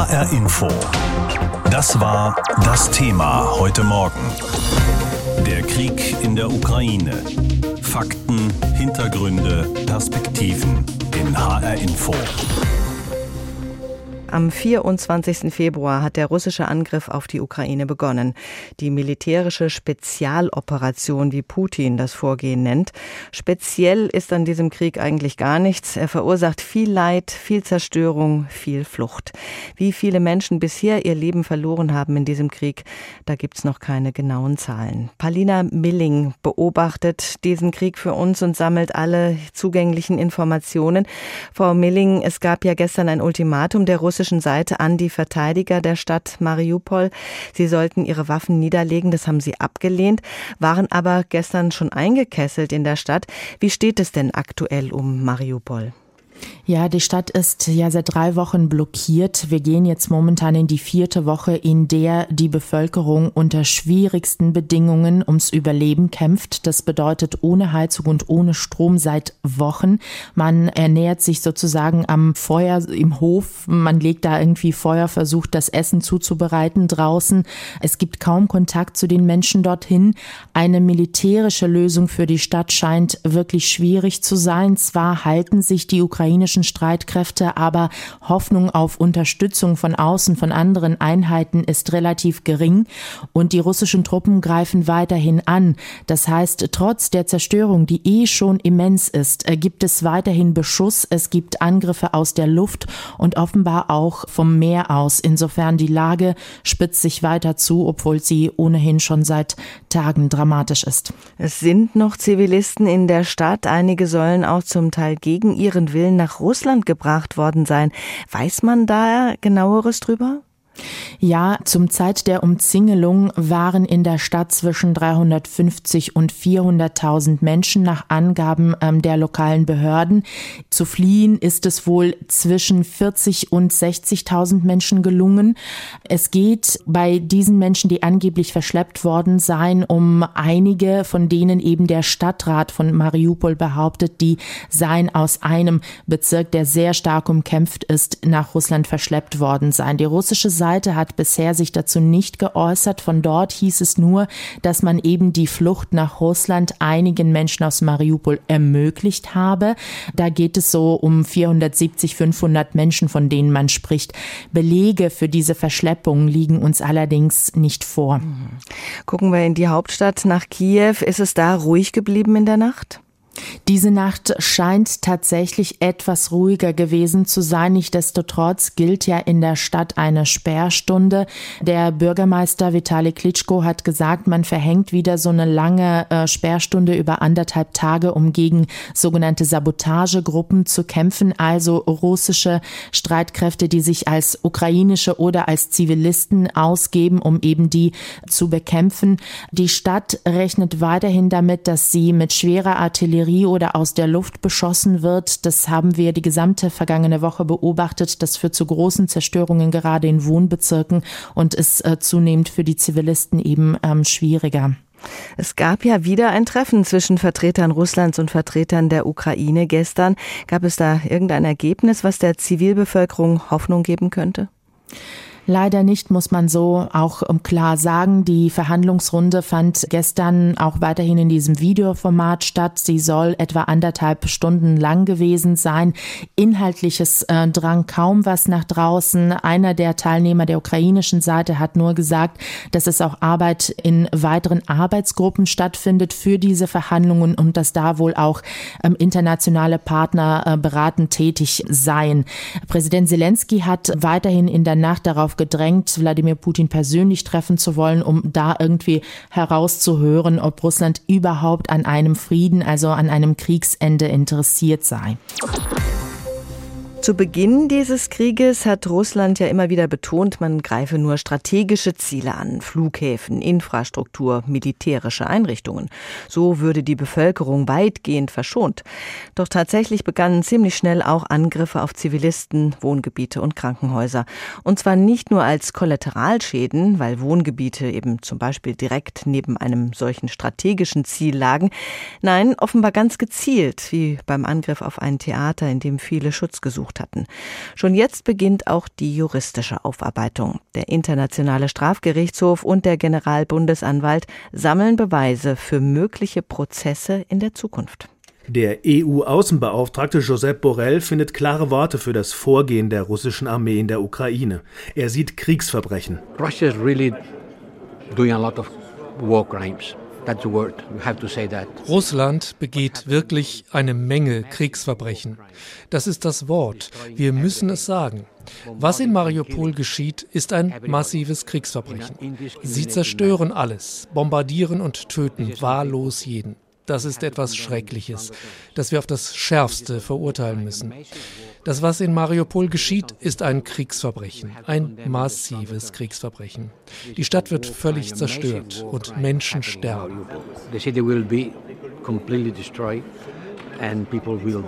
HR Info. Das war das Thema heute Morgen. Der Krieg in der Ukraine. Fakten, Hintergründe, Perspektiven in HR Info. Am 24. Februar hat der russische Angriff auf die Ukraine begonnen. Die militärische Spezialoperation, wie Putin das Vorgehen nennt. Speziell ist an diesem Krieg eigentlich gar nichts. Er verursacht viel Leid, viel Zerstörung, viel Flucht. Wie viele Menschen bisher ihr Leben verloren haben in diesem Krieg, da gibt's noch keine genauen Zahlen. Palina Milling beobachtet diesen Krieg für uns und sammelt alle zugänglichen Informationen. Frau Milling, es gab ja gestern ein Ultimatum der Russen russischen Seite an die Verteidiger der Stadt Mariupol. Sie sollten ihre Waffen niederlegen, das haben sie abgelehnt, waren aber gestern schon eingekesselt in der Stadt. Wie steht es denn aktuell um Mariupol? Ja, die Stadt ist ja seit drei Wochen blockiert. Wir gehen jetzt momentan in die vierte Woche, in der die Bevölkerung unter schwierigsten Bedingungen ums Überleben kämpft. Das bedeutet ohne Heizung und ohne Strom seit Wochen. Man ernährt sich sozusagen am Feuer im Hof. Man legt da irgendwie Feuer, versucht das Essen zuzubereiten draußen. Es gibt kaum Kontakt zu den Menschen dorthin. Eine militärische Lösung für die Stadt scheint wirklich schwierig zu sein. Zwar halten sich die Ukraine ukrainischen Streitkräfte, aber Hoffnung auf Unterstützung von außen, von anderen Einheiten ist relativ gering und die russischen Truppen greifen weiterhin an. Das heißt, trotz der Zerstörung, die eh schon immens ist, äh, gibt es weiterhin Beschuss, es gibt Angriffe aus der Luft und offenbar auch vom Meer aus. Insofern die Lage spitzt sich weiter zu, obwohl sie ohnehin schon seit Tagen dramatisch ist. Es sind noch Zivilisten in der Stadt. Einige sollen auch zum Teil gegen ihren Willen nach Russland gebracht worden sein. Weiß man da genaueres drüber? Ja, zum Zeit der Umzingelung waren in der Stadt zwischen 350 und 400.000 Menschen nach Angaben ähm, der lokalen Behörden. Zu fliehen ist es wohl zwischen 40 und 60.000 Menschen gelungen. Es geht bei diesen Menschen, die angeblich verschleppt worden seien, um einige, von denen eben der Stadtrat von Mariupol behauptet, die seien aus einem Bezirk, der sehr stark umkämpft ist, nach Russland verschleppt worden seien. Die russische Seite hat bisher sich dazu nicht geäußert. Von dort hieß es nur, dass man eben die Flucht nach Russland einigen Menschen aus Mariupol ermöglicht habe. Da geht es so um 470, 500 Menschen, von denen man spricht. Belege für diese Verschleppungen liegen uns allerdings nicht vor. Gucken wir in die Hauptstadt nach Kiew. Ist es da ruhig geblieben in der Nacht? Diese Nacht scheint tatsächlich etwas ruhiger gewesen zu sein. Nichtsdestotrotz gilt ja in der Stadt eine Sperrstunde. Der Bürgermeister Vitali Klitschko hat gesagt, man verhängt wieder so eine lange äh, Sperrstunde über anderthalb Tage, um gegen sogenannte Sabotagegruppen zu kämpfen, also russische Streitkräfte, die sich als ukrainische oder als Zivilisten ausgeben, um eben die zu bekämpfen. Die Stadt rechnet weiterhin damit, dass sie mit schwerer Artillerie Artillerie oder aus der Luft beschossen wird. Das haben wir die gesamte vergangene Woche beobachtet. Das führt zu großen Zerstörungen gerade in Wohnbezirken und ist äh, zunehmend für die Zivilisten eben ähm, schwieriger. Es gab ja wieder ein Treffen zwischen Vertretern Russlands und Vertretern der Ukraine gestern. Gab es da irgendein Ergebnis, was der Zivilbevölkerung Hoffnung geben könnte? Leider nicht, muss man so auch ähm, klar sagen. Die Verhandlungsrunde fand gestern auch weiterhin in diesem Videoformat statt. Sie soll etwa anderthalb Stunden lang gewesen sein. Inhaltliches äh, drang kaum was nach draußen. Einer der Teilnehmer der ukrainischen Seite hat nur gesagt, dass es auch Arbeit in weiteren Arbeitsgruppen stattfindet für diese Verhandlungen und dass da wohl auch ähm, internationale Partner äh, beratend tätig seien. Präsident Zelensky hat weiterhin in der Nacht darauf gedrängt, Wladimir Putin persönlich treffen zu wollen, um da irgendwie herauszuhören, ob Russland überhaupt an einem Frieden, also an einem Kriegsende interessiert sei. Zu Beginn dieses Krieges hat Russland ja immer wieder betont, man greife nur strategische Ziele an, Flughäfen, Infrastruktur, militärische Einrichtungen. So würde die Bevölkerung weitgehend verschont. Doch tatsächlich begannen ziemlich schnell auch Angriffe auf Zivilisten, Wohngebiete und Krankenhäuser. Und zwar nicht nur als Kollateralschäden, weil Wohngebiete eben zum Beispiel direkt neben einem solchen strategischen Ziel lagen. Nein, offenbar ganz gezielt, wie beim Angriff auf ein Theater, in dem viele Schutz gesucht hatten. Schon jetzt beginnt auch die juristische Aufarbeitung. Der Internationale Strafgerichtshof und der Generalbundesanwalt sammeln Beweise für mögliche Prozesse in der Zukunft. Der EU-Außenbeauftragte Josep Borrell findet klare Worte für das Vorgehen der russischen Armee in der Ukraine. Er sieht Kriegsverbrechen. Russia is really doing a lot of war crimes. Russland begeht wirklich eine Menge Kriegsverbrechen. Das ist das Wort. Wir müssen es sagen. Was in Mariupol geschieht, ist ein massives Kriegsverbrechen. Sie zerstören alles, bombardieren und töten wahllos jeden. Das ist etwas Schreckliches, das wir auf das Schärfste verurteilen müssen. Das, was in Mariupol geschieht, ist ein Kriegsverbrechen, ein massives Kriegsverbrechen. Die Stadt wird völlig zerstört und Menschen sterben. The city will be completely destroyed and people will.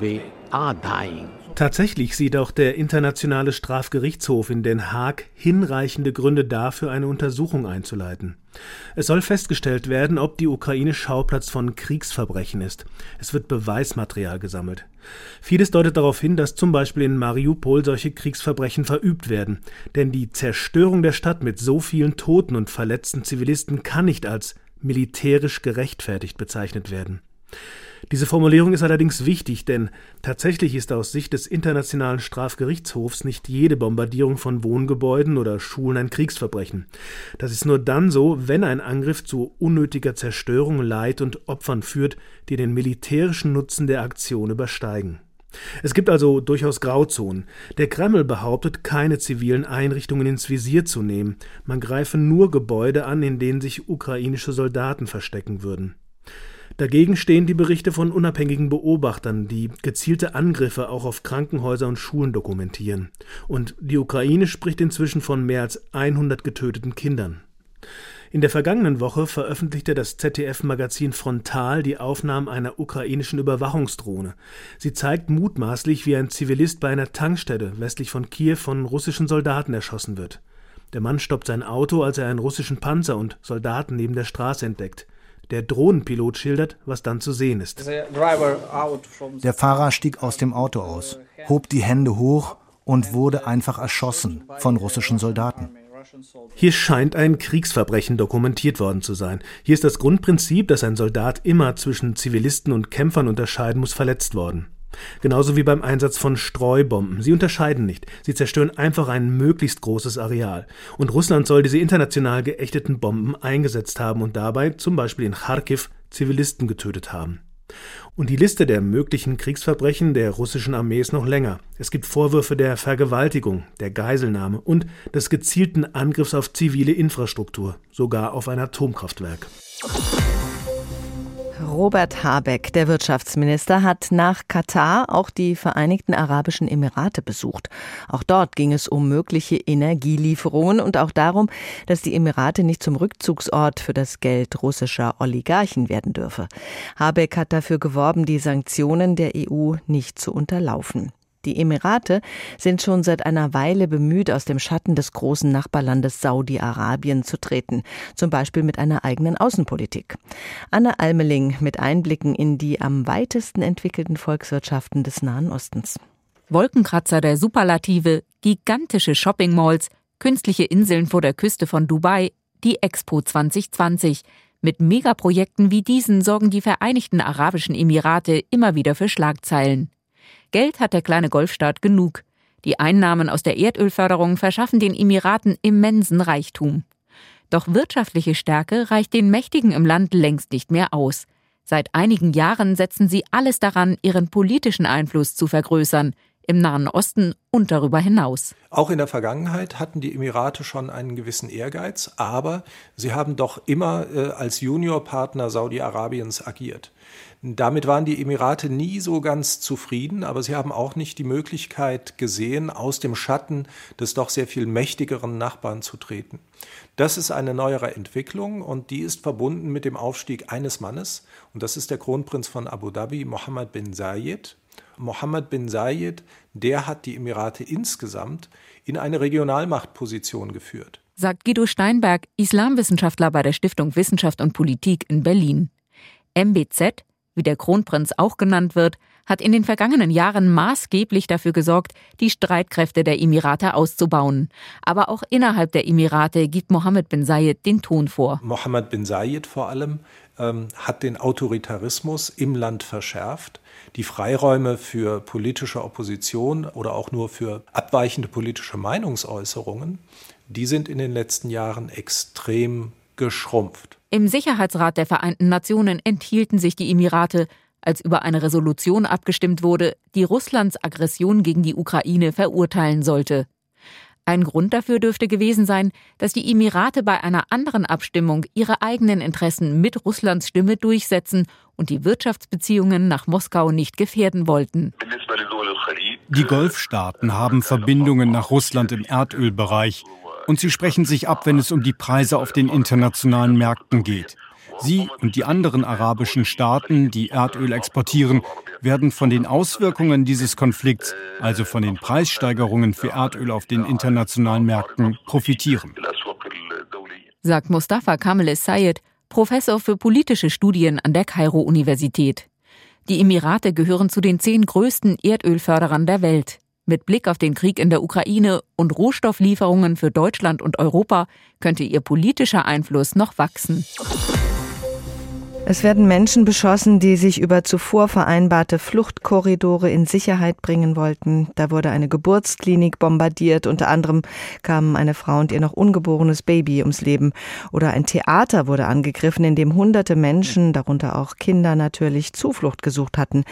Tatsächlich sieht auch der Internationale Strafgerichtshof in Den Haag hinreichende Gründe dafür, eine Untersuchung einzuleiten. Es soll festgestellt werden, ob die Ukraine Schauplatz von Kriegsverbrechen ist. Es wird Beweismaterial gesammelt. Vieles deutet darauf hin, dass zum Beispiel in Mariupol solche Kriegsverbrechen verübt werden. Denn die Zerstörung der Stadt mit so vielen toten und verletzten Zivilisten kann nicht als militärisch gerechtfertigt bezeichnet werden. Diese Formulierung ist allerdings wichtig, denn tatsächlich ist aus Sicht des Internationalen Strafgerichtshofs nicht jede Bombardierung von Wohngebäuden oder Schulen ein Kriegsverbrechen. Das ist nur dann so, wenn ein Angriff zu unnötiger Zerstörung, Leid und Opfern führt, die den militärischen Nutzen der Aktion übersteigen. Es gibt also durchaus Grauzonen. Der Kreml behauptet, keine zivilen Einrichtungen ins Visier zu nehmen. Man greife nur Gebäude an, in denen sich ukrainische Soldaten verstecken würden. Dagegen stehen die Berichte von unabhängigen Beobachtern, die gezielte Angriffe auch auf Krankenhäuser und Schulen dokumentieren. Und die Ukraine spricht inzwischen von mehr als 100 getöteten Kindern. In der vergangenen Woche veröffentlichte das ZDF-Magazin Frontal die Aufnahmen einer ukrainischen Überwachungsdrohne. Sie zeigt mutmaßlich, wie ein Zivilist bei einer Tankstelle westlich von Kiew von russischen Soldaten erschossen wird. Der Mann stoppt sein Auto, als er einen russischen Panzer und Soldaten neben der Straße entdeckt. Der Drohnenpilot schildert, was dann zu sehen ist. Der Fahrer stieg aus dem Auto aus, hob die Hände hoch und wurde einfach erschossen von russischen Soldaten. Hier scheint ein Kriegsverbrechen dokumentiert worden zu sein. Hier ist das Grundprinzip, dass ein Soldat immer zwischen Zivilisten und Kämpfern unterscheiden muss, verletzt worden. Genauso wie beim Einsatz von Streubomben. Sie unterscheiden nicht. Sie zerstören einfach ein möglichst großes Areal. Und Russland soll diese international geächteten Bomben eingesetzt haben und dabei, zum Beispiel in Kharkiv, Zivilisten getötet haben. Und die Liste der möglichen Kriegsverbrechen der russischen Armee ist noch länger. Es gibt Vorwürfe der Vergewaltigung, der Geiselnahme und des gezielten Angriffs auf zivile Infrastruktur, sogar auf ein Atomkraftwerk. Robert Habeck, der Wirtschaftsminister, hat nach Katar auch die Vereinigten Arabischen Emirate besucht. Auch dort ging es um mögliche Energielieferungen und auch darum, dass die Emirate nicht zum Rückzugsort für das Geld russischer Oligarchen werden dürfe. Habeck hat dafür geworben, die Sanktionen der EU nicht zu unterlaufen. Die Emirate sind schon seit einer Weile bemüht, aus dem Schatten des großen Nachbarlandes Saudi-Arabien zu treten, zum Beispiel mit einer eigenen Außenpolitik. Anne Almeling mit Einblicken in die am weitesten entwickelten Volkswirtschaften des Nahen Ostens. Wolkenkratzer der Superlative, gigantische Shoppingmalls, künstliche Inseln vor der Küste von Dubai, die Expo 2020. Mit Megaprojekten wie diesen sorgen die Vereinigten Arabischen Emirate immer wieder für Schlagzeilen. Geld hat der kleine Golfstaat genug. Die Einnahmen aus der Erdölförderung verschaffen den Emiraten immensen Reichtum. Doch wirtschaftliche Stärke reicht den Mächtigen im Land längst nicht mehr aus. Seit einigen Jahren setzen sie alles daran, ihren politischen Einfluss zu vergrößern, im Nahen Osten und darüber hinaus. Auch in der Vergangenheit hatten die Emirate schon einen gewissen Ehrgeiz, aber sie haben doch immer äh, als Juniorpartner Saudi-Arabiens agiert. Damit waren die Emirate nie so ganz zufrieden, aber sie haben auch nicht die Möglichkeit gesehen, aus dem Schatten des doch sehr viel mächtigeren Nachbarn zu treten. Das ist eine neuere Entwicklung und die ist verbunden mit dem Aufstieg eines Mannes und das ist der Kronprinz von Abu Dhabi, Mohammed bin Zayed. Mohammed bin Zayed, der hat die Emirate insgesamt in eine Regionalmachtposition geführt. Sagt Guido Steinberg, Islamwissenschaftler bei der Stiftung Wissenschaft und Politik in Berlin. MBZ wie der Kronprinz auch genannt wird, hat in den vergangenen Jahren maßgeblich dafür gesorgt, die Streitkräfte der Emirate auszubauen. Aber auch innerhalb der Emirate gibt Mohammed bin Zayed den Ton vor. Mohammed bin Zayed vor allem ähm, hat den Autoritarismus im Land verschärft. Die Freiräume für politische Opposition oder auch nur für abweichende politische Meinungsäußerungen, die sind in den letzten Jahren extrem geschrumpft. Im Sicherheitsrat der Vereinten Nationen enthielten sich die Emirate, als über eine Resolution abgestimmt wurde, die Russlands Aggression gegen die Ukraine verurteilen sollte. Ein Grund dafür dürfte gewesen sein, dass die Emirate bei einer anderen Abstimmung ihre eigenen Interessen mit Russlands Stimme durchsetzen und die Wirtschaftsbeziehungen nach Moskau nicht gefährden wollten. Die Golfstaaten haben Verbindungen nach Russland im Erdölbereich und sie sprechen sich ab, wenn es um die Preise auf den internationalen Märkten geht. Sie und die anderen arabischen Staaten, die Erdöl exportieren, werden von den Auswirkungen dieses Konflikts, also von den Preissteigerungen für Erdöl auf den internationalen Märkten, profitieren. Sagt Mustafa Kamel Es-Sayed, Professor für politische Studien an der Kairo-Universität. Die Emirate gehören zu den zehn größten Erdölförderern der Welt. Mit Blick auf den Krieg in der Ukraine und Rohstofflieferungen für Deutschland und Europa könnte ihr politischer Einfluss noch wachsen. Es werden Menschen beschossen, die sich über zuvor vereinbarte Fluchtkorridore in Sicherheit bringen wollten. Da wurde eine Geburtsklinik bombardiert. Unter anderem kamen eine Frau und ihr noch ungeborenes Baby ums Leben. Oder ein Theater wurde angegriffen, in dem hunderte Menschen, darunter auch Kinder natürlich, Zuflucht gesucht hatten.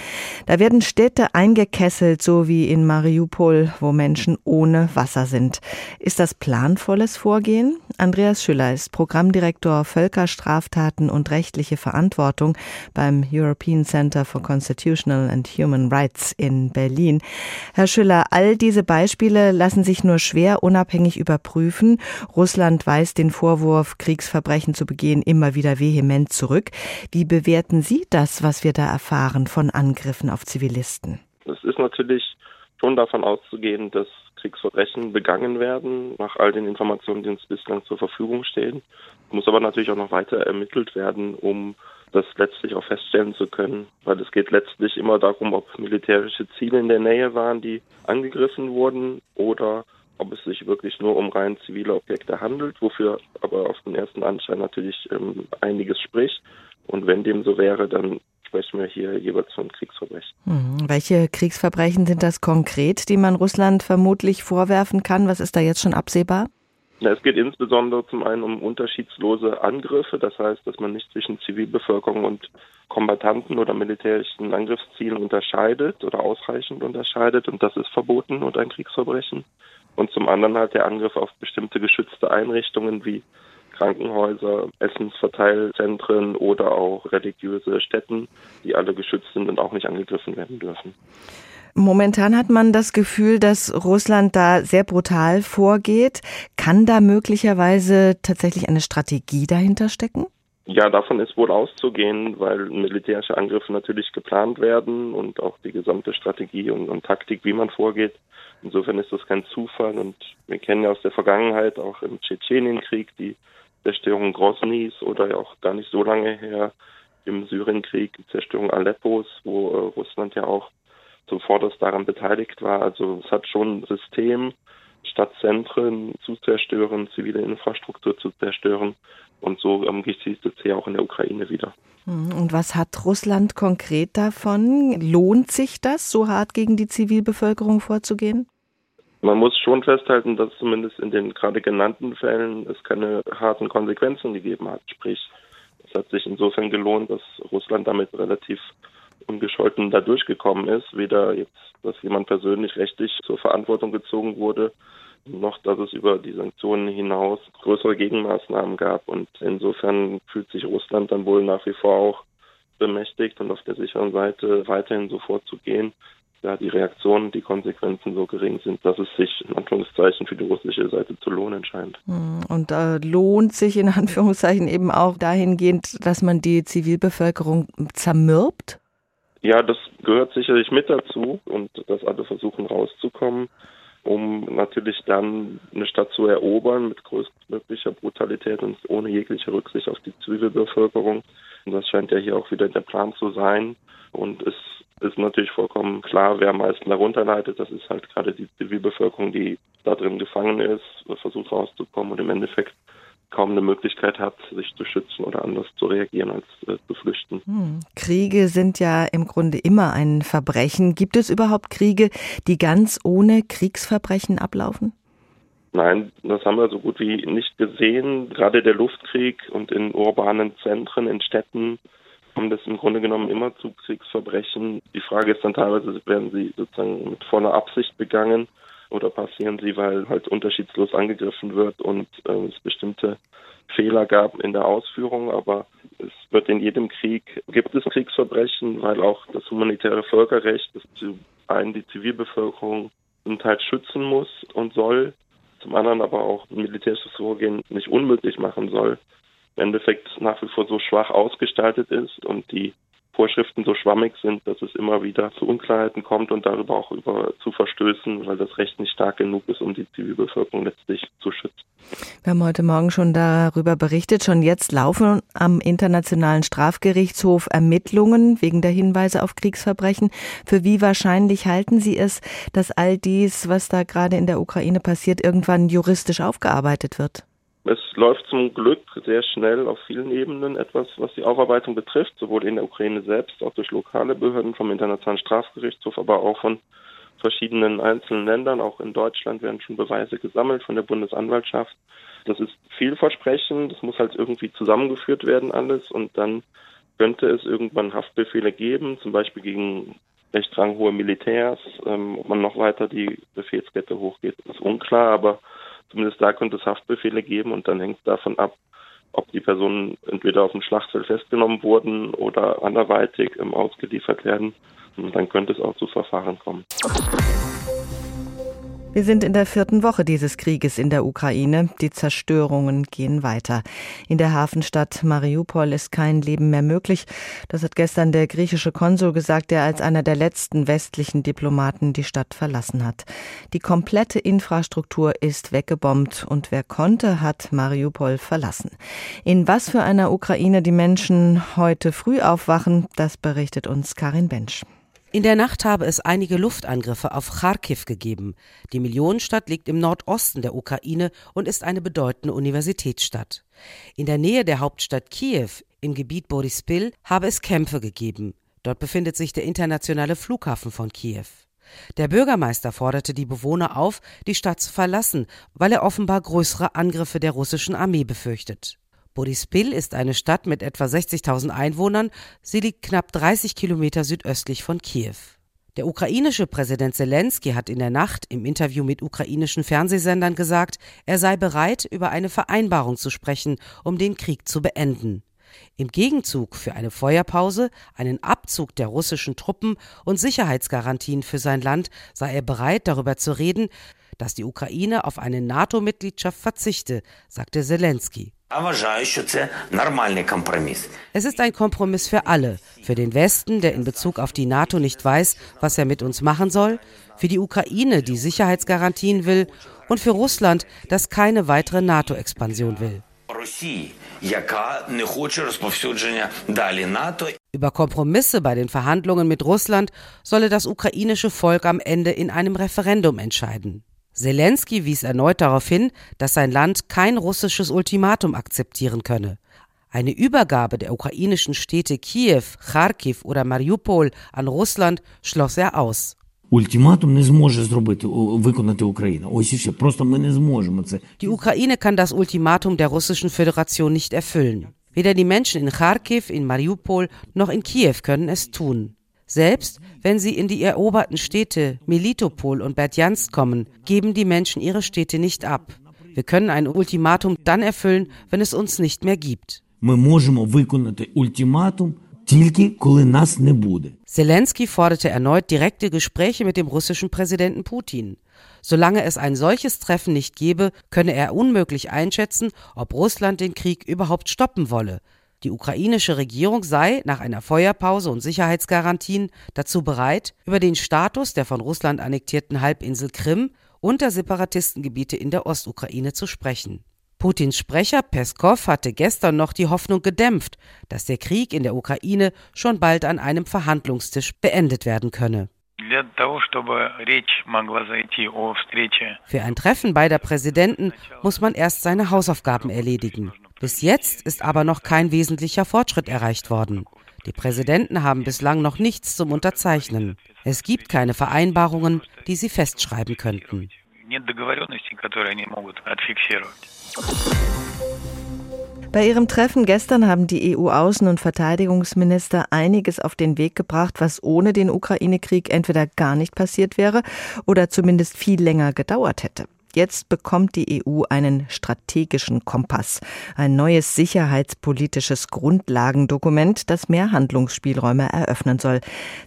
Da werden Städte eingekesselt, so wie in Mariupol, wo Menschen ohne Wasser sind. Ist das planvolles Vorgehen? Andreas Schüller ist Programmdirektor Völkerstraftaten und rechtliche Verantwortung Verantwortung beim European Center for Constitutional and Human Rights in Berlin. Herr Schüller, all diese Beispiele lassen sich nur schwer unabhängig überprüfen. Russland weist den Vorwurf, Kriegsverbrechen zu begehen, immer wieder vehement zurück. Wie bewerten Sie das, was wir da erfahren von Angriffen auf Zivilisten? Es ist natürlich schon davon auszugehen, dass Kriegsverbrechen begangen werden, nach all den Informationen, die uns bislang zur Verfügung stehen. Muss aber natürlich auch noch weiter ermittelt werden, um das letztlich auch feststellen zu können, weil es geht letztlich immer darum, ob militärische Ziele in der Nähe waren, die angegriffen wurden oder ob es sich wirklich nur um rein zivile Objekte handelt, wofür aber auf den ersten Anschein natürlich ähm, einiges spricht. Und wenn dem so wäre, dann sprechen wir hier jeweils von Kriegsverbrechen. Mhm. Welche Kriegsverbrechen sind das konkret, die man Russland vermutlich vorwerfen kann? Was ist da jetzt schon absehbar? Es geht insbesondere zum einen um unterschiedslose Angriffe, das heißt, dass man nicht zwischen Zivilbevölkerung und Kombattanten oder militärischen Angriffszielen unterscheidet oder ausreichend unterscheidet und das ist verboten und ein Kriegsverbrechen. Und zum anderen halt der Angriff auf bestimmte geschützte Einrichtungen wie Krankenhäuser, Essensverteilzentren oder auch religiöse Stätten, die alle geschützt sind und auch nicht angegriffen werden dürfen. Momentan hat man das Gefühl, dass Russland da sehr brutal vorgeht. Kann da möglicherweise tatsächlich eine Strategie dahinter stecken? Ja, davon ist wohl auszugehen, weil militärische Angriffe natürlich geplant werden und auch die gesamte Strategie und, und, Taktik, wie man vorgeht. Insofern ist das kein Zufall und wir kennen ja aus der Vergangenheit auch im Tschetschenienkrieg die Zerstörung Grosnys oder auch gar nicht so lange her im Syrienkrieg, die Zerstörung Aleppos, wo äh, Russland ja auch zuvorderst daran beteiligt war. Also es hat schon ein System, Stadtzentren zu zerstören, zivile Infrastruktur zu zerstören. Und so ähm, geschieht es ja auch in der Ukraine wieder. Hm, und was hat Russland konkret davon? Lohnt sich das, so hart gegen die Zivilbevölkerung vorzugehen? Man muss schon festhalten, dass zumindest in den gerade genannten Fällen es keine harten Konsequenzen gegeben hat. Sprich, es hat sich insofern gelohnt, dass Russland damit relativ ungescholten da durchgekommen ist. Weder jetzt, dass jemand persönlich rechtlich zur Verantwortung gezogen wurde, noch dass es über die Sanktionen hinaus größere Gegenmaßnahmen gab. Und insofern fühlt sich Russland dann wohl nach wie vor auch bemächtigt und auf der sicheren Seite weiterhin so vorzugehen, da die Reaktionen, die Konsequenzen so gering sind, dass es sich in Anführungszeichen für die russische Seite zu lohnen scheint. Hm, und äh, lohnt sich in Anführungszeichen eben auch dahingehend, dass man die Zivilbevölkerung zermürbt? Ja, das gehört sicherlich mit dazu und dass alle versuchen rauszukommen, um natürlich dann eine Stadt zu erobern mit größtmöglicher Brutalität und ohne jegliche Rücksicht auf die Zivilbevölkerung. Und das scheint ja hier auch wieder der Plan zu sein. Und es ist natürlich vollkommen klar, wer am meisten darunter leidet. Das ist halt gerade die Zivilbevölkerung, die da drin gefangen ist, versucht rauszukommen und im Endeffekt kaum eine Möglichkeit hat, sich zu schützen oder anders zu reagieren, als äh, zu flüchten. Hm. Kriege sind ja im Grunde immer ein Verbrechen. Gibt es überhaupt Kriege, die ganz ohne Kriegsverbrechen ablaufen? Nein, das haben wir so gut wie nicht gesehen. Gerade der Luftkrieg und in urbanen Zentren, in Städten kommt es im Grunde genommen immer zu Kriegsverbrechen. Die Frage ist dann teilweise, werden sie sozusagen mit voller Absicht begangen oder passieren sie, weil halt unterschiedslos angegriffen wird und äh, es bestimmte Fehler gab in der Ausführung, aber es wird in jedem Krieg, gibt es Kriegsverbrechen, weil auch das humanitäre Völkerrecht, das zum einen die Zivilbevölkerung zum Teil schützen muss und soll, zum anderen aber auch militärisches Vorgehen nicht unmöglich machen soll, Endeffekt nach wie vor so schwach ausgestaltet ist und die Vorschriften so schwammig sind, dass es immer wieder zu Unklarheiten kommt und darüber auch über zu Verstößen, weil das Recht nicht stark genug ist, um die Zivilbevölkerung letztlich zu schützen. Wir haben heute Morgen schon darüber berichtet. Schon jetzt laufen am Internationalen Strafgerichtshof Ermittlungen wegen der Hinweise auf Kriegsverbrechen. Für wie wahrscheinlich halten Sie es, dass all dies, was da gerade in der Ukraine passiert, irgendwann juristisch aufgearbeitet wird? Es läuft zum Glück sehr schnell auf vielen Ebenen etwas, was die Aufarbeitung betrifft, sowohl in der Ukraine selbst, auch durch lokale Behörden vom Internationalen Strafgerichtshof, aber auch von verschiedenen einzelnen Ländern. Auch in Deutschland werden schon Beweise gesammelt von der Bundesanwaltschaft. Das ist vielversprechend. Das muss halt irgendwie zusammengeführt werden alles und dann könnte es irgendwann Haftbefehle geben, zum Beispiel gegen recht ranghohe Militärs. Ähm, ob man noch weiter die Befehlskette hochgeht, ist unklar, aber Zumindest da könnte es Haftbefehle geben und dann hängt es davon ab, ob die Personen entweder auf dem Schlachtfeld festgenommen wurden oder anderweitig ausgeliefert werden. Und dann könnte es auch zu Verfahren kommen. Wir sind in der vierten Woche dieses Krieges in der Ukraine. Die Zerstörungen gehen weiter. In der Hafenstadt Mariupol ist kein Leben mehr möglich. Das hat gestern der griechische Konsul gesagt, der als einer der letzten westlichen Diplomaten die Stadt verlassen hat. Die komplette Infrastruktur ist weggebombt und wer konnte, hat Mariupol verlassen. In was für einer Ukraine die Menschen heute früh aufwachen, das berichtet uns Karin Bensch. In der Nacht habe es einige Luftangriffe auf Kharkiv gegeben. Die Millionenstadt liegt im Nordosten der Ukraine und ist eine bedeutende Universitätsstadt. In der Nähe der Hauptstadt Kiew, im Gebiet Borispil, habe es Kämpfe gegeben. Dort befindet sich der internationale Flughafen von Kiew. Der Bürgermeister forderte die Bewohner auf, die Stadt zu verlassen, weil er offenbar größere Angriffe der russischen Armee befürchtet. Borispil ist eine Stadt mit etwa 60.000 Einwohnern. Sie liegt knapp 30 Kilometer südöstlich von Kiew. Der ukrainische Präsident Zelensky hat in der Nacht im Interview mit ukrainischen Fernsehsendern gesagt, er sei bereit, über eine Vereinbarung zu sprechen, um den Krieg zu beenden. Im Gegenzug für eine Feuerpause, einen Abzug der russischen Truppen und Sicherheitsgarantien für sein Land sei er bereit, darüber zu reden, dass die Ukraine auf eine NATO-Mitgliedschaft verzichte, sagte Zelensky. Es ist ein Kompromiss für alle. Für den Westen, der in Bezug auf die NATO nicht weiß, was er mit uns machen soll, für die Ukraine, die Sicherheitsgarantien will, und für Russland, das keine weitere NATO-Expansion will. Über Kompromisse bei den Verhandlungen mit Russland solle das ukrainische Volk am Ende in einem Referendum entscheiden. Zelensky wies erneut darauf hin, dass sein Land kein russisches Ultimatum akzeptieren könne. Eine Übergabe der ukrainischen Städte Kiew, Kharkiv oder Mariupol an Russland schloss er aus. Die Ukraine kann das Ultimatum der russischen Föderation nicht erfüllen. Weder die Menschen in Kharkiv, in Mariupol noch in Kiew können es tun. Selbst wenn sie in die eroberten Städte Melitopol und Berdjansk kommen, geben die Menschen ihre Städte nicht ab. Wir können ein Ultimatum dann erfüllen, wenn es uns nicht mehr gibt. Zelensky forderte erneut direkte Gespräche mit dem russischen Präsidenten Putin. Solange es ein solches Treffen nicht gebe, könne er unmöglich einschätzen, ob Russland den Krieg überhaupt stoppen wolle. Die ukrainische Regierung sei nach einer Feuerpause und Sicherheitsgarantien dazu bereit, über den Status der von Russland annektierten Halbinsel Krim und der Separatistengebiete in der Ostukraine zu sprechen. Putins Sprecher Peskov hatte gestern noch die Hoffnung gedämpft, dass der Krieg in der Ukraine schon bald an einem Verhandlungstisch beendet werden könne. Für ein Treffen beider Präsidenten muss man erst seine Hausaufgaben erledigen. Bis jetzt ist aber noch kein wesentlicher Fortschritt erreicht worden. Die Präsidenten haben bislang noch nichts zum Unterzeichnen. Es gibt keine Vereinbarungen, die sie festschreiben könnten. Bei ihrem Treffen gestern haben die EU-Außen- und Verteidigungsminister einiges auf den Weg gebracht, was ohne den Ukraine-Krieg entweder gar nicht passiert wäre oder zumindest viel länger gedauert hätte. Jetzt bekommt die EU einen strategischen Kompass, ein neues sicherheitspolitisches Grundlagendokument, das mehr Handlungsspielräume eröffnen soll.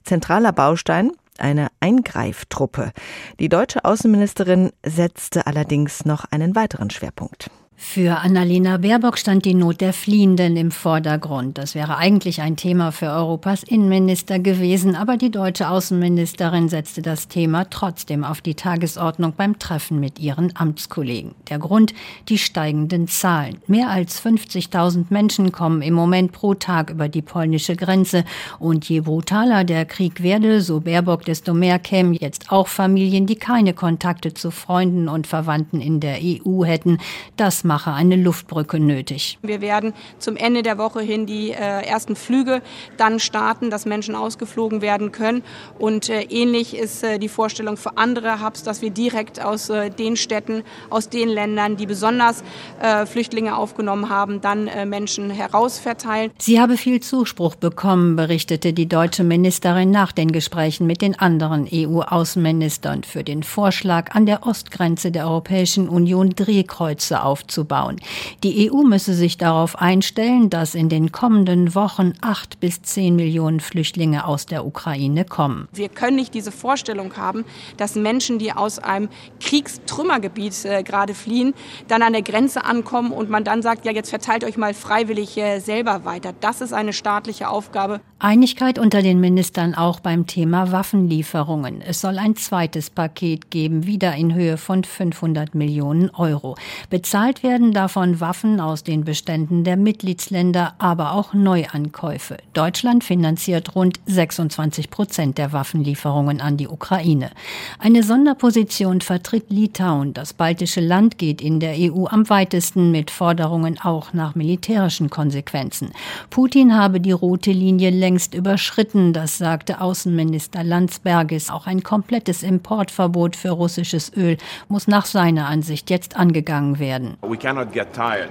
Zentraler Baustein eine Eingreiftruppe. Die deutsche Außenministerin setzte allerdings noch einen weiteren Schwerpunkt. Für Annalena Baerbock stand die Not der Fliehenden im Vordergrund. Das wäre eigentlich ein Thema für Europas Innenminister gewesen, aber die deutsche Außenministerin setzte das Thema trotzdem auf die Tagesordnung beim Treffen mit ihren Amtskollegen. Der Grund, die steigenden Zahlen. Mehr als 50.000 Menschen kommen im Moment pro Tag über die polnische Grenze. Und je brutaler der Krieg werde, so Baerbock, desto mehr kämen jetzt auch Familien, die keine Kontakte zu Freunden und Verwandten in der EU hätten. Das mache eine Luftbrücke nötig. Wir werden zum Ende der Woche hin die äh, ersten Flüge dann starten, dass Menschen ausgeflogen werden können. Und äh, ähnlich ist äh, die Vorstellung für andere Hubs, dass wir direkt aus äh, den Städten, aus den Ländern, die besonders äh, Flüchtlinge aufgenommen haben, dann äh, Menschen herausverteilen. Sie habe viel Zuspruch bekommen, berichtete die deutsche Ministerin nach den Gesprächen mit den anderen EU-Außenministern für den Vorschlag, an der Ostgrenze der Europäischen Union Drehkreuze aufzubauen aufzubauen. Die EU müsse sich darauf einstellen, dass in den kommenden Wochen acht bis zehn Millionen Flüchtlinge aus der Ukraine kommen. Wir können nicht diese Vorstellung haben, dass Menschen, die aus einem Kriegstrümmergebiet äh, gerade fliehen, dann an der Grenze ankommen und man dann sagt, ja, jetzt verteilt euch mal freiwillig äh, selber weiter. Das ist eine staatliche Aufgabe. Einigkeit unter den Ministern auch beim Thema Waffenlieferungen. Es soll ein zweites Paket geben, wieder in Höhe von 500 Millionen Euro. Bezahlt werden davon Waffen aus den Beständen der Mitgliedsländer, aber auch Neuankäufe. Deutschland finanziert rund 26 Prozent der Waffenlieferungen an die Ukraine. Eine Sonderposition vertritt Litauen. Das baltische Land geht in der EU am weitesten mit Forderungen auch nach militärischen Konsequenzen. Putin habe die rote Linie längst überschritten, das sagte Außenminister Landsbergis. Auch ein komplettes Importverbot für russisches Öl muss nach seiner Ansicht jetzt angegangen werden. We cannot get tired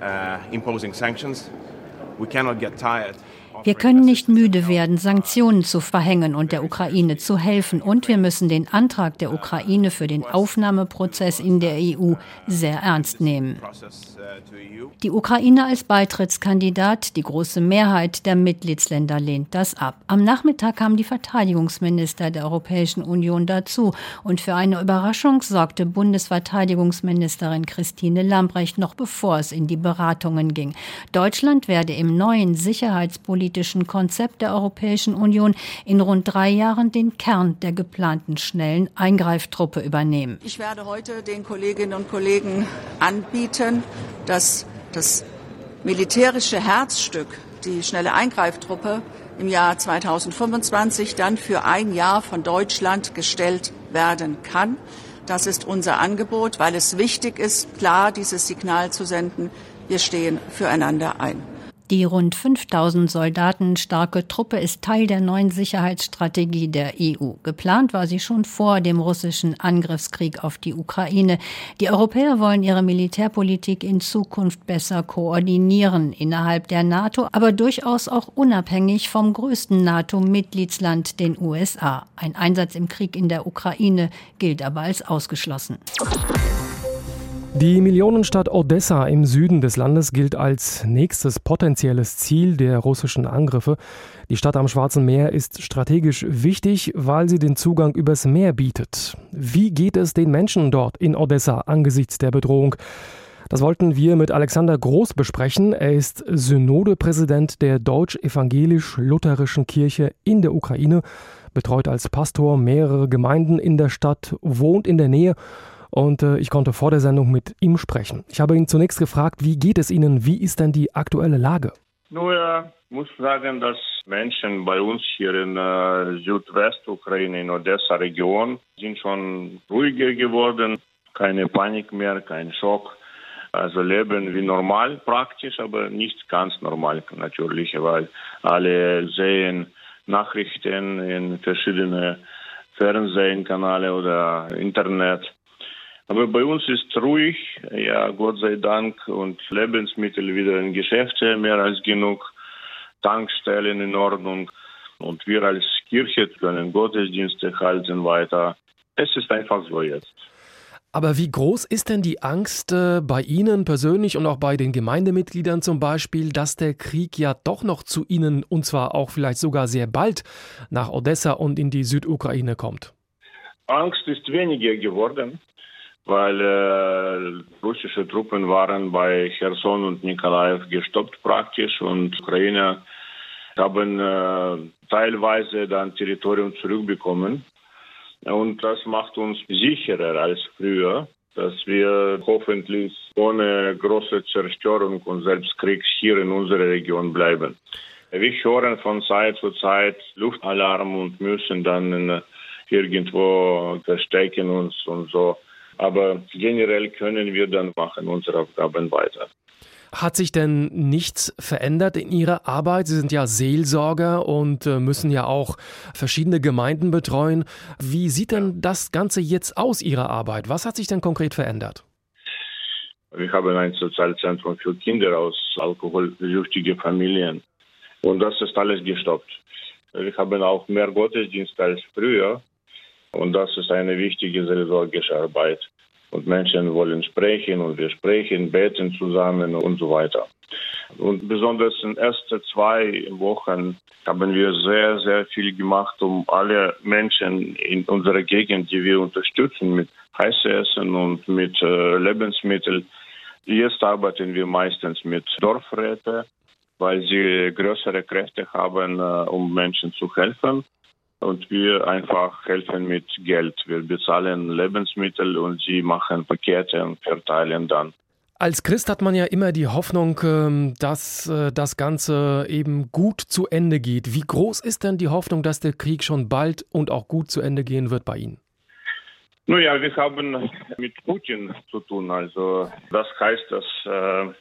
uh, imposing sanctions. We cannot get tired wir können nicht müde werden, Sanktionen zu verhängen und der Ukraine zu helfen. Und wir müssen den Antrag der Ukraine für den Aufnahmeprozess in der EU sehr ernst nehmen. Die Ukraine als Beitrittskandidat, die große Mehrheit der Mitgliedsländer lehnt das ab. Am Nachmittag kamen die Verteidigungsminister der Europäischen Union dazu. Und für eine Überraschung sorgte Bundesverteidigungsministerin Christine Lambrecht noch bevor es in die Beratungen ging. Deutschland werde im neuen Sicherheitspolitischen politischen Konzept der Europäischen Union in rund drei Jahren den Kern der geplanten schnellen Eingreiftruppe übernehmen. Ich werde heute den Kolleginnen und Kollegen anbieten, dass das militärische Herzstück, die schnelle Eingreiftruppe, im Jahr 2025 dann für ein Jahr von Deutschland gestellt werden kann. Das ist unser Angebot, weil es wichtig ist, klar dieses Signal zu senden, wir stehen füreinander ein. Die rund 5000 Soldaten starke Truppe ist Teil der neuen Sicherheitsstrategie der EU. Geplant war sie schon vor dem russischen Angriffskrieg auf die Ukraine. Die Europäer wollen ihre Militärpolitik in Zukunft besser koordinieren innerhalb der NATO, aber durchaus auch unabhängig vom größten NATO-Mitgliedsland, den USA. Ein Einsatz im Krieg in der Ukraine gilt aber als ausgeschlossen. Die Millionenstadt Odessa im Süden des Landes gilt als nächstes potenzielles Ziel der russischen Angriffe. Die Stadt am Schwarzen Meer ist strategisch wichtig, weil sie den Zugang übers Meer bietet. Wie geht es den Menschen dort in Odessa angesichts der Bedrohung? Das wollten wir mit Alexander Groß besprechen. Er ist Synodepräsident der Deutsch-Evangelisch-Lutherischen Kirche in der Ukraine, betreut als Pastor mehrere Gemeinden in der Stadt, wohnt in der Nähe und äh, ich konnte vor der Sendung mit ihm sprechen. Ich habe ihn zunächst gefragt, wie geht es Ihnen, wie ist denn die aktuelle Lage? Nur ja, muss sagen, dass Menschen bei uns hier in äh, Südwestukraine, in Odessa-Region, sind schon ruhiger geworden. Keine Panik mehr, kein Schock. Also leben wie normal praktisch, aber nicht ganz normal natürlich, weil alle sehen Nachrichten in verschiedene Fernsehkanäle oder Internet. Aber bei uns ist ruhig, ja, Gott sei Dank, und Lebensmittel wieder in Geschäfte, mehr als genug, Tankstellen in Ordnung. Und wir als Kirche können Gottesdienste halten weiter. Es ist einfach so jetzt. Aber wie groß ist denn die Angst äh, bei Ihnen persönlich und auch bei den Gemeindemitgliedern zum Beispiel, dass der Krieg ja doch noch zu Ihnen und zwar auch vielleicht sogar sehr bald nach Odessa und in die Südukraine kommt? Angst ist weniger geworden, weil äh, russische Truppen waren bei Cherson und Nikolaev gestoppt praktisch und Ukrainer haben äh, teilweise dann Territorium zurückbekommen. Und das macht uns sicherer als früher, dass wir hoffentlich ohne große Zerstörung und Selbstkrieg hier in unserer Region bleiben. Wir hören von Zeit zu Zeit Luftalarm und müssen dann irgendwo verstecken uns und so. Aber generell können wir dann machen unsere Aufgaben weiter. Hat sich denn nichts verändert in Ihrer Arbeit? Sie sind ja Seelsorger und äh, müssen ja auch verschiedene Gemeinden betreuen. Wie sieht denn das Ganze jetzt aus, Ihrer Arbeit? Was hat sich denn konkret verändert? Wir haben ein Sozialzentrum für Kinder aus alkoholsüchtigen Familien. Und das ist alles gestoppt. Wir haben auch mehr Gottesdienste als früher. Und das ist eine wichtige seelsorgische Arbeit und Menschen wollen sprechen und wir sprechen, beten zusammen und so weiter. Und besonders in den ersten zwei Wochen haben wir sehr, sehr viel gemacht, um alle Menschen in unserer Gegend, die wir unterstützen mit heißem Essen und mit äh, Lebensmitteln. Jetzt arbeiten wir meistens mit Dorfräten, weil sie größere Kräfte haben, äh, um Menschen zu helfen und wir einfach helfen mit Geld. Wir bezahlen Lebensmittel und sie machen Pakete und verteilen dann. Als Christ hat man ja immer die Hoffnung, ähm, dass äh, das Ganze eben gut zu Ende geht. Wie groß ist denn die Hoffnung, dass der Krieg schon bald und auch gut zu Ende gehen wird bei Ihnen? Nun ja, wir haben mit Putin zu tun. Also das heißt, dass äh,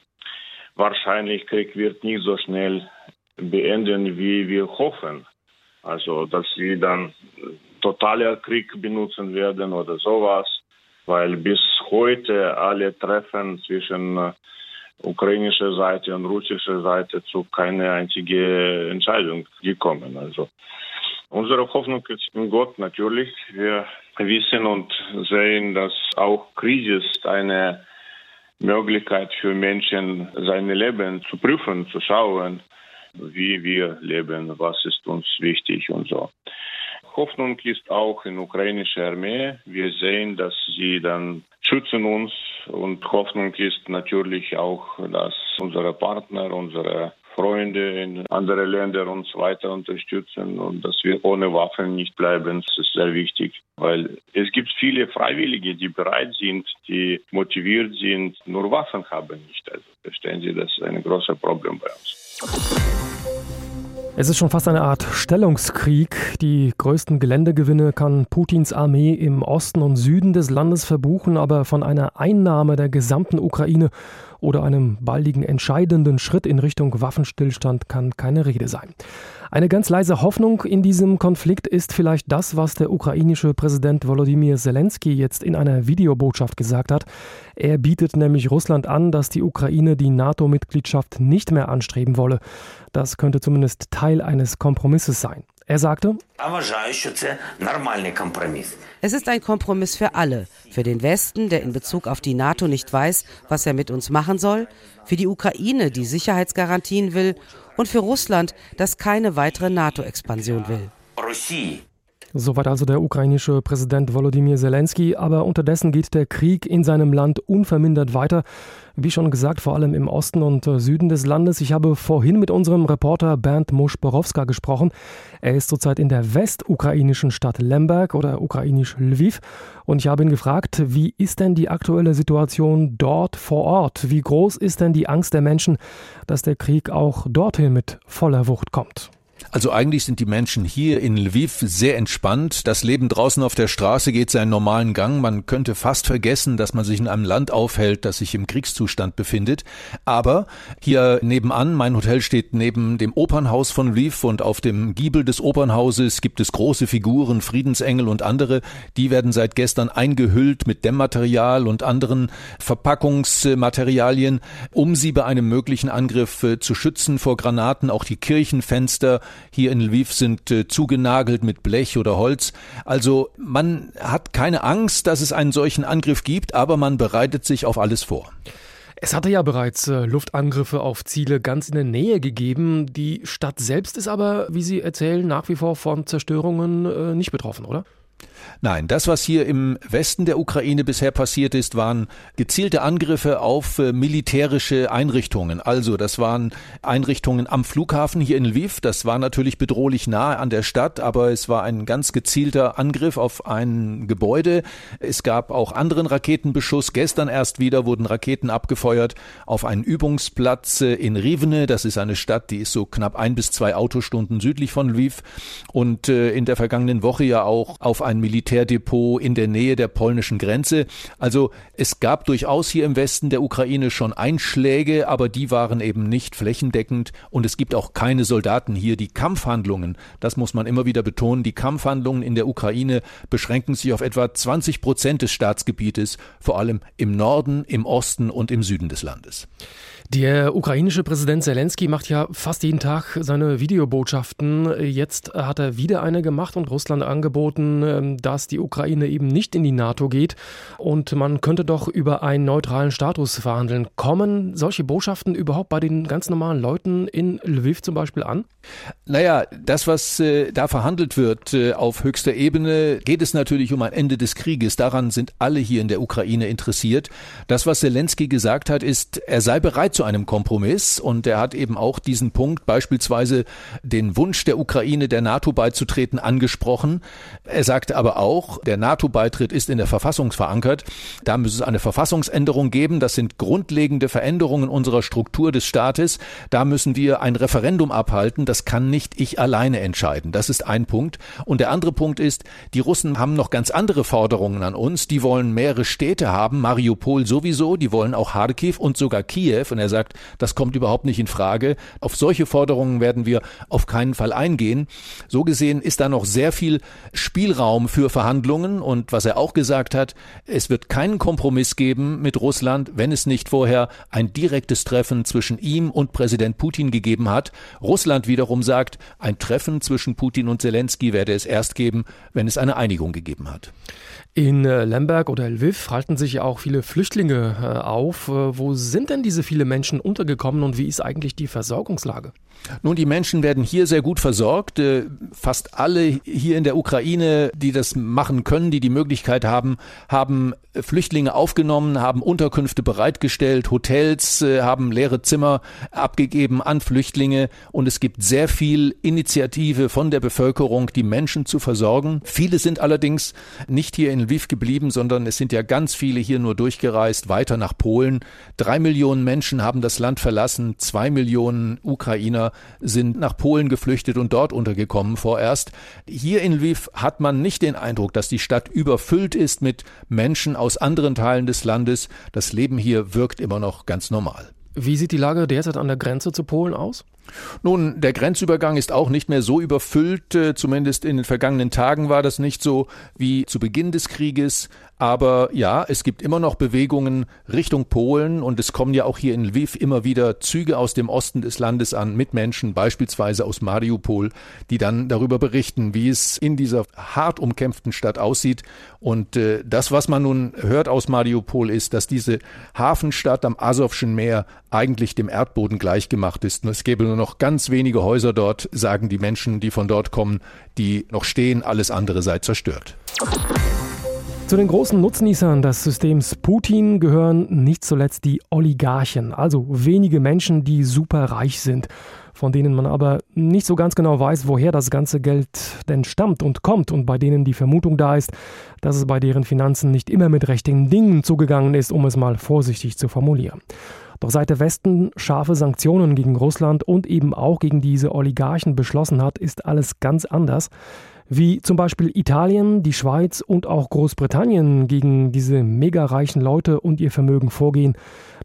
wahrscheinlich Krieg wird nicht so schnell beenden, wie wir hoffen. Also, dass sie dann totaler Krieg benutzen werden oder sowas, weil bis heute alle Treffen zwischen äh, ukrainischer Seite und russischer Seite zu keine einzige Entscheidung gekommen. Also unsere Hoffnung ist in Gott natürlich. Wir wissen und sehen, dass auch Krise eine Möglichkeit für Menschen, seine Leben zu prüfen, zu schauen, wie wir leben, was ist uns wichtig und so. Hoffnung ist auch in ukrainischer Armee. Wir sehen, dass sie dann schützen uns und Hoffnung ist natürlich auch, dass unsere Partner, unsere Freunde in andere Länder uns weiter unterstützen und dass wir ohne Waffen nicht bleiben. Das ist sehr wichtig, weil es gibt viele Freiwillige, die bereit sind, die motiviert sind, nur Waffen haben nicht. Also verstehen Sie, das ist ein großes Problem bei uns. Es ist schon fast eine Art Stellungskrieg. Die größten Geländegewinne kann Putins Armee im Osten und Süden des Landes verbuchen, aber von einer Einnahme der gesamten Ukraine oder einem baldigen entscheidenden Schritt in Richtung Waffenstillstand kann keine Rede sein. Eine ganz leise Hoffnung in diesem Konflikt ist vielleicht das, was der ukrainische Präsident Volodymyr Zelensky jetzt in einer Videobotschaft gesagt hat. Er bietet nämlich Russland an, dass die Ukraine die NATO-Mitgliedschaft nicht mehr anstreben wolle. Das könnte zumindest Teil eines Kompromisses sein. Er sagte, es ist ein Kompromiss für alle, für den Westen, der in Bezug auf die NATO nicht weiß, was er mit uns machen soll, für die Ukraine, die Sicherheitsgarantien will, und für Russland, das keine weitere NATO-Expansion will. Soweit also der ukrainische Präsident Volodymyr Zelensky. Aber unterdessen geht der Krieg in seinem Land unvermindert weiter. Wie schon gesagt, vor allem im Osten und Süden des Landes. Ich habe vorhin mit unserem Reporter Bernd Mosch-Borowska gesprochen. Er ist zurzeit in der westukrainischen Stadt Lemberg oder ukrainisch Lviv. Und ich habe ihn gefragt, wie ist denn die aktuelle Situation dort vor Ort? Wie groß ist denn die Angst der Menschen, dass der Krieg auch dorthin mit voller Wucht kommt? Also eigentlich sind die Menschen hier in Lviv sehr entspannt. Das Leben draußen auf der Straße geht seinen normalen Gang. Man könnte fast vergessen, dass man sich in einem Land aufhält, das sich im Kriegszustand befindet. Aber hier nebenan, mein Hotel steht neben dem Opernhaus von Lviv und auf dem Giebel des Opernhauses gibt es große Figuren, Friedensengel und andere. Die werden seit gestern eingehüllt mit Dämmmaterial und anderen Verpackungsmaterialien, um sie bei einem möglichen Angriff äh, zu schützen vor Granaten. Auch die Kirchenfenster hier in Lviv sind äh, zugenagelt mit Blech oder Holz. Also man hat keine Angst, dass es einen solchen Angriff gibt, aber man bereitet sich auf alles vor. Es hatte ja bereits äh, Luftangriffe auf Ziele ganz in der Nähe gegeben. Die Stadt selbst ist aber, wie Sie erzählen, nach wie vor von Zerstörungen äh, nicht betroffen, oder? Nein, das, was hier im Westen der Ukraine bisher passiert ist, waren gezielte Angriffe auf äh, militärische Einrichtungen. Also, das waren Einrichtungen am Flughafen hier in Lviv. Das war natürlich bedrohlich nahe an der Stadt, aber es war ein ganz gezielter Angriff auf ein Gebäude. Es gab auch anderen Raketenbeschuss. Gestern erst wieder wurden Raketen abgefeuert auf einen Übungsplatz äh, in Rivne. Das ist eine Stadt, die ist so knapp ein bis zwei Autostunden südlich von Lviv. Und äh, in der vergangenen Woche ja auch auf ein Militärdepot in der Nähe der polnischen Grenze. Also es gab durchaus hier im Westen der Ukraine schon Einschläge, aber die waren eben nicht flächendeckend und es gibt auch keine Soldaten hier. Die Kampfhandlungen, das muss man immer wieder betonen, die Kampfhandlungen in der Ukraine beschränken sich auf etwa 20 Prozent des Staatsgebietes, vor allem im Norden, im Osten und im Süden des Landes. Der ukrainische Präsident Zelensky macht ja fast jeden Tag seine Videobotschaften. Jetzt hat er wieder eine gemacht und Russland angeboten, ähm, dass die Ukraine eben nicht in die NATO geht. Und man könnte doch über einen neutralen Status verhandeln. Kommen solche Botschaften überhaupt bei den ganz normalen Leuten in Lviv zum Beispiel an? Naja, das, was äh, da verhandelt wird äh, auf höchster Ebene, geht es natürlich um ein Ende des Krieges. Daran sind alle hier in der Ukraine interessiert. Das, was Zelensky gesagt hat, ist, er sei bereit zu einem Kompromiss und er hat eben auch diesen Punkt, beispielsweise den Wunsch der Ukraine, der NATO beizutreten, angesprochen. Er sagte aber auch, der NATO-Beitritt ist in der Verfassung verankert. Da muss es eine Verfassungsänderung geben. Das sind grundlegende Veränderungen unserer Struktur des Staates. Da müssen wir ein Referendum abhalten. Das kann nicht ich alleine entscheiden. Das ist ein Punkt. Und der andere Punkt ist, die Russen haben noch ganz andere Forderungen an uns. Die wollen mehrere Städte haben, Mariupol sowieso, die wollen auch Kharkiv und sogar Kiew. Und er sagt, das kommt überhaupt nicht in Frage. Auf solche Forderungen werden wir auf keinen Fall eingehen. So gesehen ist da noch sehr viel Spielraum für Verhandlungen und was er auch gesagt hat, es wird keinen Kompromiss geben mit Russland, wenn es nicht vorher ein direktes Treffen zwischen ihm und Präsident Putin gegeben hat. Russland wiederum sagt, ein Treffen zwischen Putin und Zelensky werde es erst geben, wenn es eine Einigung gegeben hat. In äh, Lemberg oder Lviv halten sich ja auch viele Flüchtlinge äh, auf. Äh, wo sind denn diese viele Menschen untergekommen und wie ist eigentlich die Versorgungslage? Nun, die Menschen werden hier sehr gut versorgt. Fast alle hier in der Ukraine, die das machen können, die die Möglichkeit haben, haben Flüchtlinge aufgenommen, haben Unterkünfte bereitgestellt, Hotels, haben leere Zimmer abgegeben an Flüchtlinge und es gibt sehr viel Initiative von der Bevölkerung, die Menschen zu versorgen. Viele sind allerdings nicht hier in Lviv geblieben, sondern es sind ja ganz viele hier nur durchgereist, weiter nach Polen. Drei Millionen Menschen haben das Land verlassen, zwei Millionen Ukrainer sind nach Polen geflüchtet und dort untergekommen vorerst. Hier in Lviv hat man nicht den Eindruck, dass die Stadt überfüllt ist mit Menschen aus anderen Teilen des Landes. Das Leben hier wirkt immer noch ganz normal. Wie sieht die Lage derzeit an der Grenze zu Polen aus? Nun, der Grenzübergang ist auch nicht mehr so überfüllt. Äh, zumindest in den vergangenen Tagen war das nicht so wie zu Beginn des Krieges. Aber ja, es gibt immer noch Bewegungen Richtung Polen und es kommen ja auch hier in Lviv immer wieder Züge aus dem Osten des Landes an mit Menschen, beispielsweise aus Mariupol, die dann darüber berichten, wie es in dieser hart umkämpften Stadt aussieht. Und äh, das, was man nun hört aus Mariupol, ist, dass diese Hafenstadt am Asowschen Meer eigentlich dem Erdboden gleichgemacht ist. Es gäbe nur noch ganz wenige Häuser dort, sagen die Menschen, die von dort kommen, die noch stehen, alles andere sei zerstört. Zu den großen Nutznießern des Systems Putin gehören nicht zuletzt die Oligarchen, also wenige Menschen, die super reich sind, von denen man aber nicht so ganz genau weiß, woher das ganze Geld denn stammt und kommt und bei denen die Vermutung da ist, dass es bei deren Finanzen nicht immer mit rechten Dingen zugegangen ist, um es mal vorsichtig zu formulieren. Doch seit der Westen scharfe Sanktionen gegen Russland und eben auch gegen diese Oligarchen beschlossen hat, ist alles ganz anders wie zum Beispiel Italien, die Schweiz und auch Großbritannien gegen diese mega reichen Leute und ihr Vermögen vorgehen.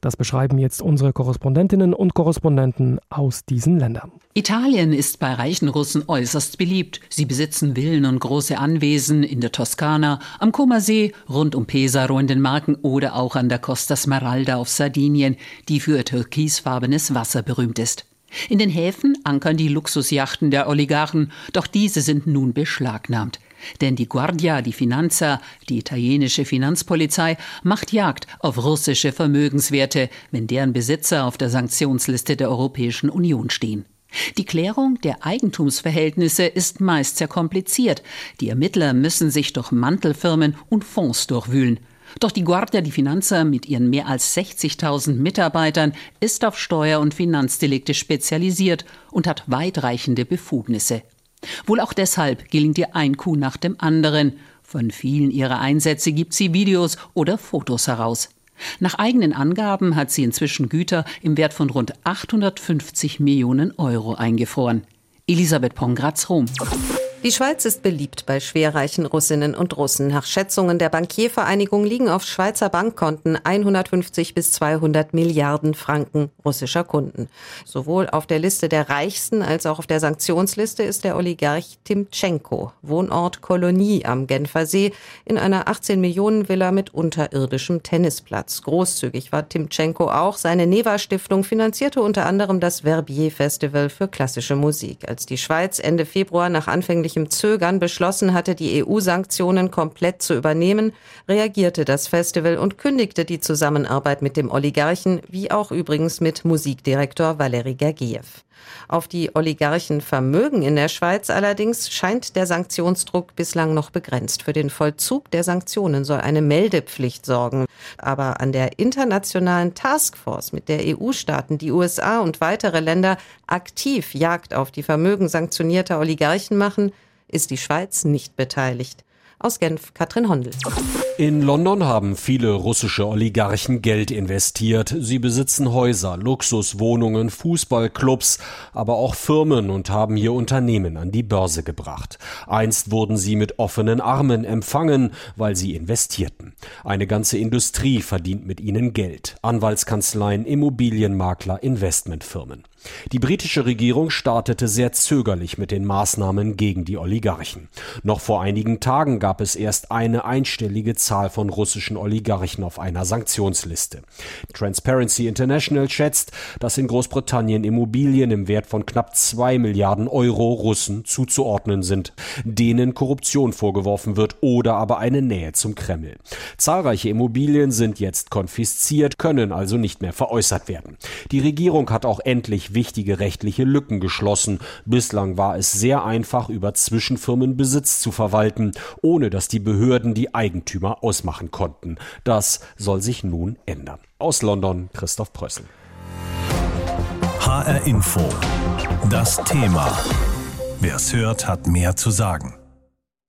Das beschreiben jetzt unsere Korrespondentinnen und Korrespondenten aus diesen Ländern. Italien ist bei reichen Russen äußerst beliebt. Sie besitzen Villen und große Anwesen in der Toskana, am Comersee, rund um Pesaro in den Marken oder auch an der Costa Smeralda auf Sardinien, die für türkisfarbenes Wasser berühmt ist. In den Häfen ankern die Luxusjachten der Oligarchen, doch diese sind nun beschlagnahmt. Denn die Guardia di Finanza, die italienische Finanzpolizei, macht Jagd auf russische Vermögenswerte, wenn deren Besitzer auf der Sanktionsliste der Europäischen Union stehen. Die Klärung der Eigentumsverhältnisse ist meist sehr kompliziert. Die Ermittler müssen sich durch Mantelfirmen und Fonds durchwühlen. Doch die Guardia di Finanza mit ihren mehr als 60.000 Mitarbeitern ist auf Steuer- und Finanzdelikte spezialisiert und hat weitreichende Befugnisse. Wohl auch deshalb gelingt ihr ein Coup nach dem anderen. Von vielen ihrer Einsätze gibt sie Videos oder Fotos heraus. Nach eigenen Angaben hat sie inzwischen Güter im Wert von rund 850 Millionen Euro eingefroren. Elisabeth Pongratz, Rom. Die Schweiz ist beliebt bei schwerreichen Russinnen und Russen. Nach Schätzungen der Bankiervereinigung liegen auf Schweizer Bankkonten 150 bis 200 Milliarden Franken russischer Kunden. Sowohl auf der Liste der Reichsten als auch auf der Sanktionsliste ist der Oligarch Timtschenko, Wohnort Kolonie am Genfer See, in einer 18 Millionen Villa mit unterirdischem Tennisplatz. Großzügig war Timtschenko auch. Seine Neva-Stiftung finanzierte unter anderem das Verbier Festival für klassische Musik. Als die Schweiz Ende Februar nach anfänglich anfänglichem Zögern beschlossen hatte, die EU-Sanktionen komplett zu übernehmen, reagierte das Festival und kündigte die Zusammenarbeit mit dem Oligarchen, wie auch übrigens mit Musikdirektor Valery Gergiev. Auf die Oligarchenvermögen in der Schweiz allerdings scheint der Sanktionsdruck bislang noch begrenzt. Für den Vollzug der Sanktionen soll eine Meldepflicht sorgen. Aber an der internationalen Taskforce, mit der EU-Staaten, die USA und weitere Länder aktiv Jagd auf die Vermögen sanktionierter Oligarchen machen, ist die Schweiz nicht beteiligt. Aus Genf, Katrin Hondel. In London haben viele russische Oligarchen Geld investiert. Sie besitzen Häuser, Luxuswohnungen, Fußballclubs, aber auch Firmen und haben hier Unternehmen an die Börse gebracht. Einst wurden sie mit offenen Armen empfangen, weil sie investierten. Eine ganze Industrie verdient mit ihnen Geld. Anwaltskanzleien, Immobilienmakler, Investmentfirmen. Die britische Regierung startete sehr zögerlich mit den Maßnahmen gegen die Oligarchen. Noch vor einigen Tagen gab es erst eine einstellige Zahl von russischen Oligarchen auf einer Sanktionsliste. Transparency International schätzt, dass in Großbritannien Immobilien im Wert von knapp zwei Milliarden Euro Russen zuzuordnen sind, denen Korruption vorgeworfen wird oder aber eine Nähe zum Kreml. Zahlreiche Immobilien sind jetzt konfisziert, können also nicht mehr veräußert werden. Die Regierung hat auch endlich wichtige rechtliche Lücken geschlossen. Bislang war es sehr einfach, über Zwischenfirmen Besitz zu verwalten, ohne dass die Behörden die Eigentümer ausmachen konnten. Das soll sich nun ändern. Aus London Christoph Prössel. HR Info. Das Thema. Wer es hört, hat mehr zu sagen.